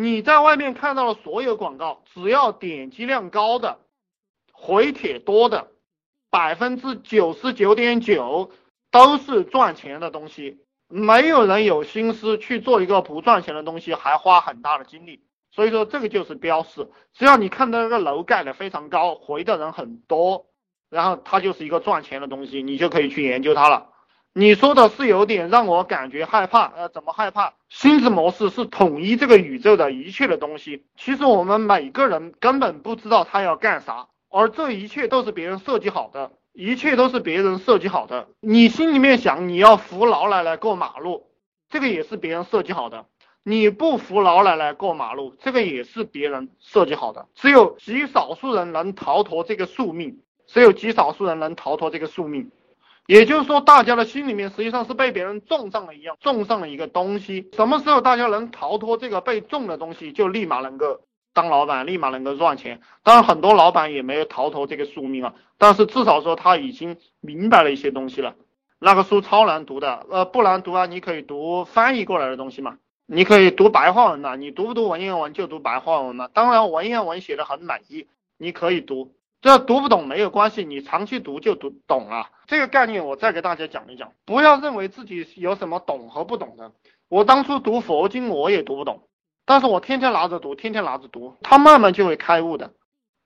你在外面看到的所有广告，只要点击量高的、回帖多的，百分之九十九点九都是赚钱的东西。没有人有心思去做一个不赚钱的东西，还花很大的精力。所以说，这个就是标示。只要你看到那个楼盖的非常高，回的人很多，然后它就是一个赚钱的东西，你就可以去研究它了。你说的是有点让我感觉害怕，呃，怎么害怕？心智模式是统一这个宇宙的一切的东西，其实我们每个人根本不知道他要干啥，而这一切都是别人设计好的，一切都是别人设计好的。你心里面想你要扶老奶奶过马路，这个也是别人设计好的；你不扶老奶奶过马路，这个也是别人设计好的。只有极少数人能逃脱这个宿命，只有极少数人能逃脱这个宿命。也就是说，大家的心里面实际上是被别人种上了一样，种上了一个东西。什么时候大家能逃脱这个被种的东西，就立马能够当老板，立马能够赚钱。当然，很多老板也没有逃脱这个宿命啊，但是至少说他已经明白了一些东西了。那个书超难读的，呃，不难读啊，你可以读翻译过来的东西嘛，你可以读白话文嘛，你读不读文言文就读白话文嘛。当然，文言文写的很满意，你可以读。这读不懂没有关系，你长期读就读懂了。这个概念我再给大家讲一讲，不要认为自己有什么懂和不懂的。我当初读佛经我也读不懂，但是我天天拿着读，天天拿着读，它慢慢就会开悟的。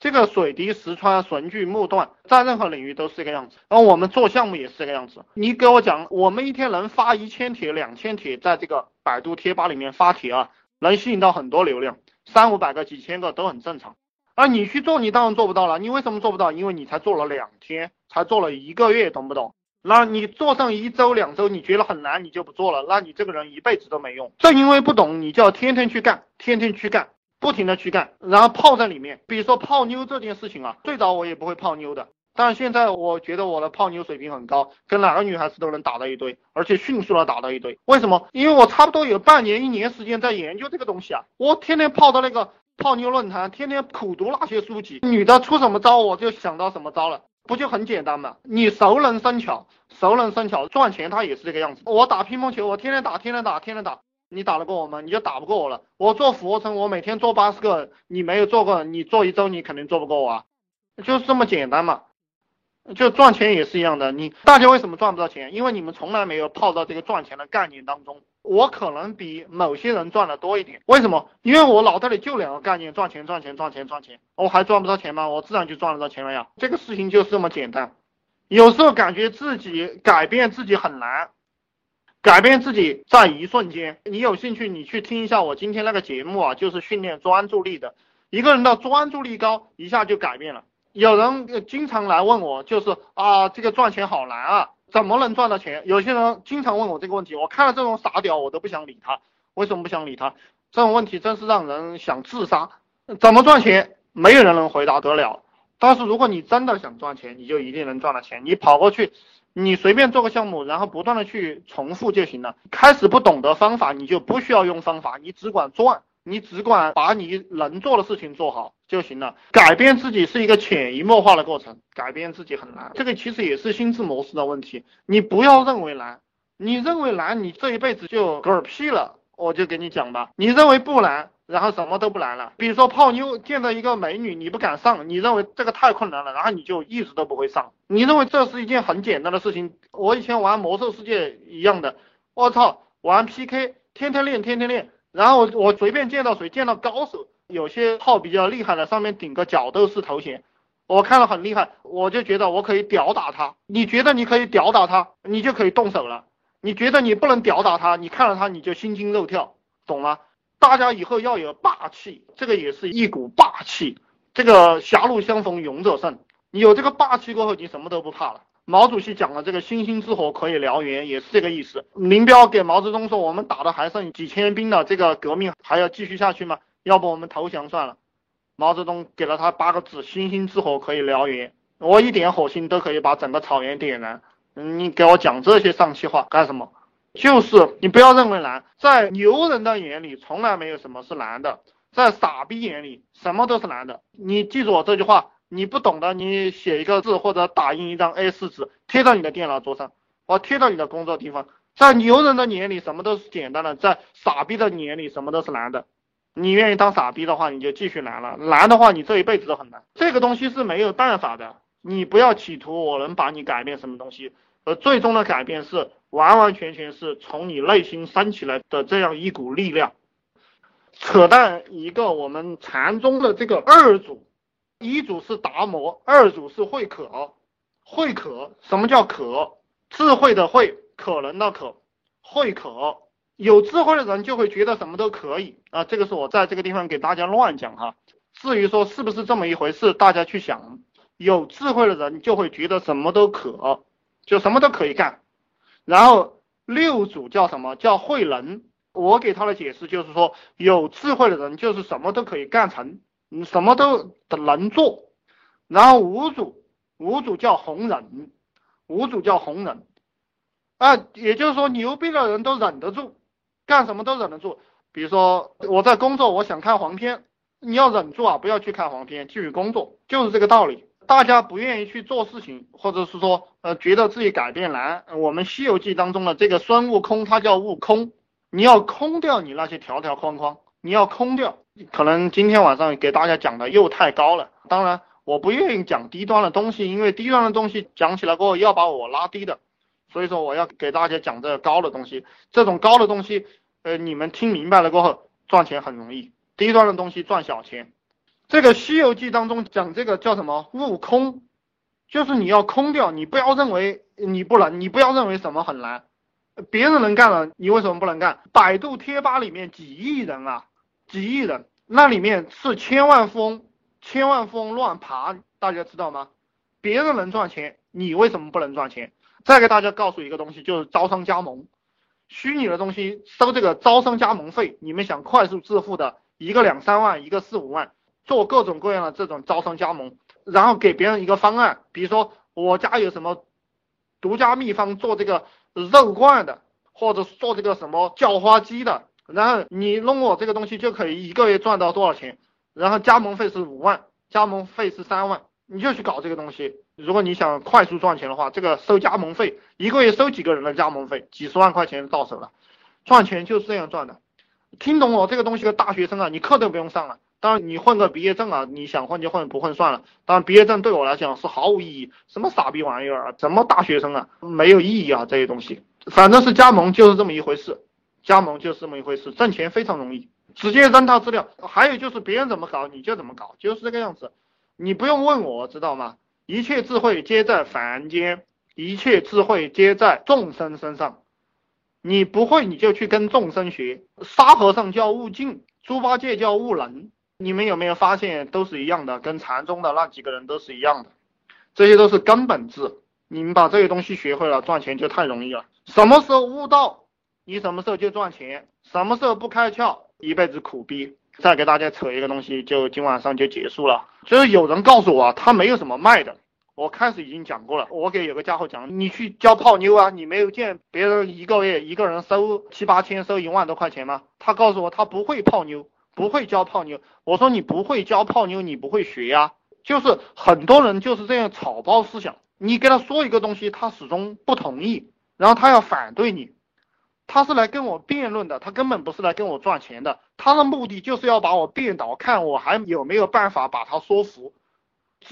这个水滴石穿，绳锯木断，在任何领域都是这个样子。然后我们做项目也是这个样子。你给我讲，我们一天能发一千帖、两千帖，在这个百度贴吧里面发帖啊，能吸引到很多流量，三五百个、几千个都很正常。而你去做，你当然做不到了。你为什么做不到？因为你才做了两天，才做了一个月，懂不懂？那你做上一周、两周，你觉得很难，你就不做了。那你这个人一辈子都没用。正因为不懂，你就要天天去干，天天去干，不停的去干，然后泡在里面。比如说泡妞这件事情啊，最早我也不会泡妞的，但现在我觉得我的泡妞水平很高，跟哪个女孩子都能打到一堆，而且迅速的打到一堆。为什么？因为我差不多有半年、一年时间在研究这个东西啊，我天天泡到那个。泡妞论坛天天苦读那些书籍，女的出什么招我就想到什么招了，不就很简单吗？你熟能生巧，熟能生巧，赚钱它也是这个样子。我打乒乓球，我天天打，天天打，天天打，你打得过我吗？你就打不过我了。我做俯卧撑，我每天做八十个，你没有做过，你做一周你肯定做不过我啊，就是这么简单嘛。就赚钱也是一样的，你大家为什么赚不到钱？因为你们从来没有泡到这个赚钱的概念当中。我可能比某些人赚的多一点，为什么？因为我脑袋里就两个概念：赚钱、赚钱、赚钱、赚钱。我还赚不到钱吗？我自然就赚得到钱了呀。这个事情就是这么简单。有时候感觉自己改变自己很难，改变自己在一瞬间。你有兴趣，你去听一下我今天那个节目啊，就是训练专注力的。一个人的专注力高，一下就改变了。有人经常来问我，就是啊，这个赚钱好难啊，怎么能赚到钱？有些人经常问我这个问题，我看了这种傻屌，我都不想理他。为什么不想理他？这种问题真是让人想自杀。怎么赚钱？没有人能回答得了。但是如果你真的想赚钱，你就一定能赚到钱。你跑过去，你随便做个项目，然后不断的去重复就行了。开始不懂得方法，你就不需要用方法，你只管赚。你只管把你能做的事情做好就行了。改变自己是一个潜移默化的过程，改变自己很难。这个其实也是心智模式的问题。你不要认为难，你认为难，你这一辈子就嗝屁了。我就给你讲吧，你认为不难，然后什么都不难了。比如说泡妞，见到一个美女你不敢上，你认为这个太困难了，然后你就一直都不会上。你认为这是一件很简单的事情。我以前玩魔兽世界一样的，我操，玩 PK，天天练，天天练。然后我随便见到谁，见到高手，有些号比较厉害的，上面顶个角斗士头衔，我看了很厉害，我就觉得我可以屌打他。你觉得你可以屌打他，你就可以动手了。你觉得你不能屌打他，你看了他你就心惊肉跳，懂吗？大家以后要有霸气，这个也是一股霸气。这个狭路相逢勇者胜，你有这个霸气过后，你什么都不怕了。毛主席讲的这个星星之火可以燎原，也是这个意思。林彪给毛泽东说：“我们打的还剩几千兵了，这个革命还要继续下去吗？要不我们投降算了。”毛泽东给了他八个字：“星星之火可以燎原。”我一点火星都可以把整个草原点燃。你给我讲这些丧气话干什么？就是你不要认为难，在牛人的眼里从来没有什么是难的，在傻逼眼里什么都是难的。你记住我这句话。你不懂的，你写一个字或者打印一张 A4 纸贴到你的电脑桌上，或贴到你的工作地方。在牛人的眼里，什么都是简单的；在傻逼的眼里，什么都是难的。你愿意当傻逼的话，你就继续难了；难的话，你这一辈子都很难。这个东西是没有办法的。你不要企图我能把你改变什么东西，而最终的改变是完完全全是从你内心升起来的这样一股力量。扯淡一个，我们禅宗的这个二祖，一祖是达摩，二祖是慧可。慧可，什么叫可？智慧的慧，可能的可，慧可。有智慧的人就会觉得什么都可以啊，这个是我在这个地方给大家乱讲哈。至于说是不是这么一回事，大家去想。有智慧的人就会觉得什么都可，就什么都可以干。然后六祖叫什么叫慧能？我给他的解释就是说，有智慧的人就是什么都可以干成，你什么都能做。然后五祖，五祖叫弘忍，五祖叫弘忍，啊，也就是说牛逼的人都忍得住，干什么都忍得住。比如说我在工作，我想看黄片，你要忍住啊，不要去看黄片，继续工作，就是这个道理。大家不愿意去做事情，或者是说，呃，觉得自己改变难。我们《西游记》当中的这个孙悟空，他叫悟空，你要空掉你那些条条框框，你要空掉。可能今天晚上给大家讲的又太高了，当然我不愿意讲低端的东西，因为低端的东西讲起来过后要把我拉低的，所以说我要给大家讲这个高的东西。这种高的东西，呃，你们听明白了过后，赚钱很容易，低端的东西赚小钱。这个《西游记》当中讲这个叫什么悟空，就是你要空掉，你不要认为你不能，你不要认为什么很难，别人能干了，你为什么不能干？百度贴吧里面几亿人啊，几亿人，那里面是千万富翁，千万富翁乱爬，大家知道吗？别人能赚钱，你为什么不能赚钱？再给大家告诉一个东西，就是招商加盟，虚拟的东西收这个招商加盟费，你们想快速致富的，一个两三万，一个四五万。做各种各样的这种招商加盟，然后给别人一个方案，比如说我家有什么独家秘方做这个肉罐的，或者做这个什么叫花鸡的，然后你弄我这个东西就可以一个月赚到多少钱，然后加盟费是五万，加盟费是三万，你就去搞这个东西。如果你想快速赚钱的话，这个收加盟费，一个月收几个人的加盟费，几十万块钱到手了，赚钱就是这样赚的。听懂我这个东西的大学生啊，你课都不用上了。当然，你混个毕业证啊，你想混就混，不混算了。当然，毕业证对我来讲是毫无意义，什么傻逼玩意儿啊，什么大学生啊，没有意义啊，这些东西。反正是加盟就是这么一回事，加盟就是这么一回事，挣钱非常容易，直接扔他资料。还有就是别人怎么搞你就怎么搞，就是这个样子，你不用问我知道吗？一切智慧皆在凡间，一切智慧皆在众生身上。你不会你就去跟众生学，沙和尚叫悟净，猪八戒叫悟能。你们有没有发现都是一样的，跟禅宗的那几个人都是一样的，这些都是根本字。你们把这些东西学会了，赚钱就太容易了。什么时候悟道，你什么时候就赚钱；什么时候不开窍，一辈子苦逼。再给大家扯一个东西，就今晚上就结束了。就是有人告诉我，他没有什么卖的。我开始已经讲过了，我给有个家伙讲，你去教泡妞啊，你没有见别人一个月一个人收七八千，收一万多块钱吗？他告诉我他不会泡妞。不会教泡妞，我说你不会教泡妞，你不会学呀。就是很多人就是这样草包思想，你跟他说一个东西，他始终不同意，然后他要反对你，他是来跟我辩论的，他根本不是来跟我赚钱的，他的目的就是要把我变倒，看我还有没有办法把他说服。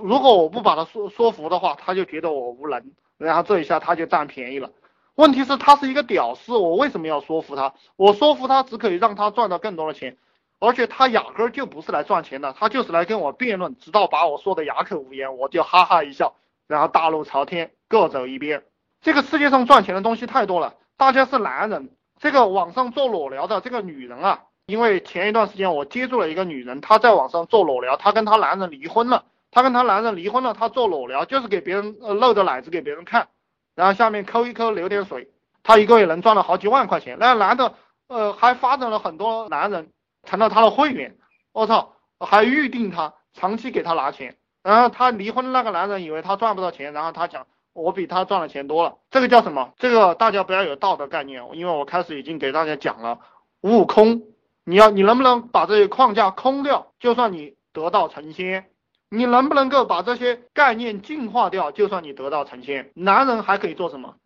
如果我不把他说说服的话，他就觉得我无能，然后这一下他就占便宜了。问题是，他是一个屌丝，我为什么要说服他？我说服他只可以让他赚到更多的钱。而且他压根儿就不是来赚钱的，他就是来跟我辩论，直到把我说的哑口无言，我就哈哈一笑，然后大路朝天，各走一边。这个世界上赚钱的东西太多了，大家是男人，这个网上做裸聊的这个女人啊，因为前一段时间我接触了一个女人，她在网上做裸聊，她跟她男人离婚了，她跟她男人离婚了，她做裸聊就是给别人呃露着奶子给别人看，然后下面抠一抠流点水，她一个月能赚了好几万块钱，那男的呃还发展了很多男人。成了她的会员，我操，还预定她，长期给她拿钱，然后她离婚那个男人以为他赚不到钱，然后他讲我比他赚的钱多了，这个叫什么？这个大家不要有道德概念，因为我开始已经给大家讲了，悟空，你要你能不能把这些框架空掉，就算你得道成仙，你能不能够把这些概念净化掉，就算你得道成仙，男人还可以做什么？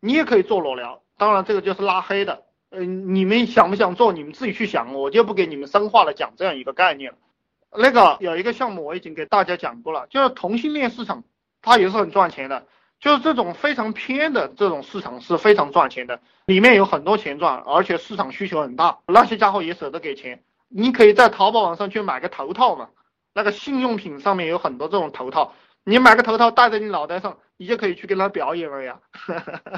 你也可以做裸聊，当然这个就是拉黑的。嗯，你们想不想做？你们自己去想，我就不给你们深化的讲这样一个概念了。那个有一个项目我已经给大家讲过了，就是同性恋市场，它也是很赚钱的。就是这种非常偏的这种市场是非常赚钱的，里面有很多钱赚，而且市场需求很大，那些家伙也舍得给钱。你可以在淘宝网上去买个头套嘛，那个性用品上面有很多这种头套，你买个头套戴在你脑袋上，你就可以去跟他表演了呀。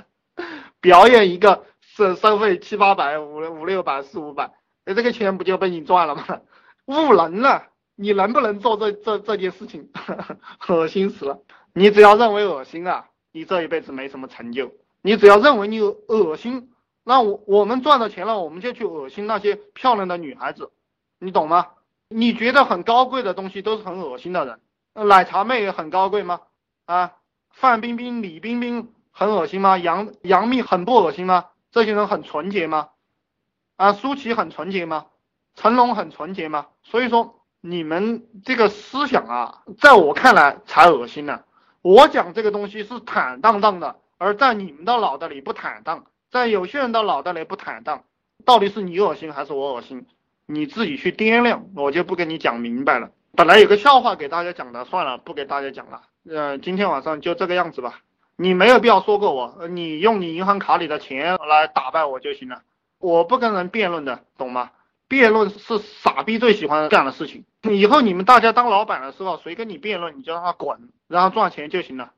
表演一个收收费七八百五五六百四五百，那这个钱不就被你赚了吗？误人了，你能不能做这这这件事情？恶心死了！你只要认为恶心啊，你这一辈子没什么成就。你只要认为你有恶心，那我我们赚到钱了，我们就去恶心那些漂亮的女孩子，你懂吗？你觉得很高贵的东西都是很恶心的人，奶茶妹也很高贵吗？啊，范冰冰、李冰冰。很恶心吗？杨杨幂很不恶心吗？这些人很纯洁吗？啊，舒淇很纯洁吗？成龙很纯洁吗？所以说你们这个思想啊，在我看来才恶心呢。我讲这个东西是坦荡荡的，而在你们的脑袋里不坦荡，在有些人的脑袋里不坦荡，到底是你恶心还是我恶心？你自己去掂量，我就不跟你讲明白了。本来有个笑话给大家讲的，算了，不给大家讲了。呃，今天晚上就这个样子吧。你没有必要说过我，你用你银行卡里的钱来打败我就行了。我不跟人辩论的，懂吗？辩论是傻逼最喜欢干的事情。以后你们大家当老板的时候，谁跟你辩论，你就让他滚，然后赚钱就行了。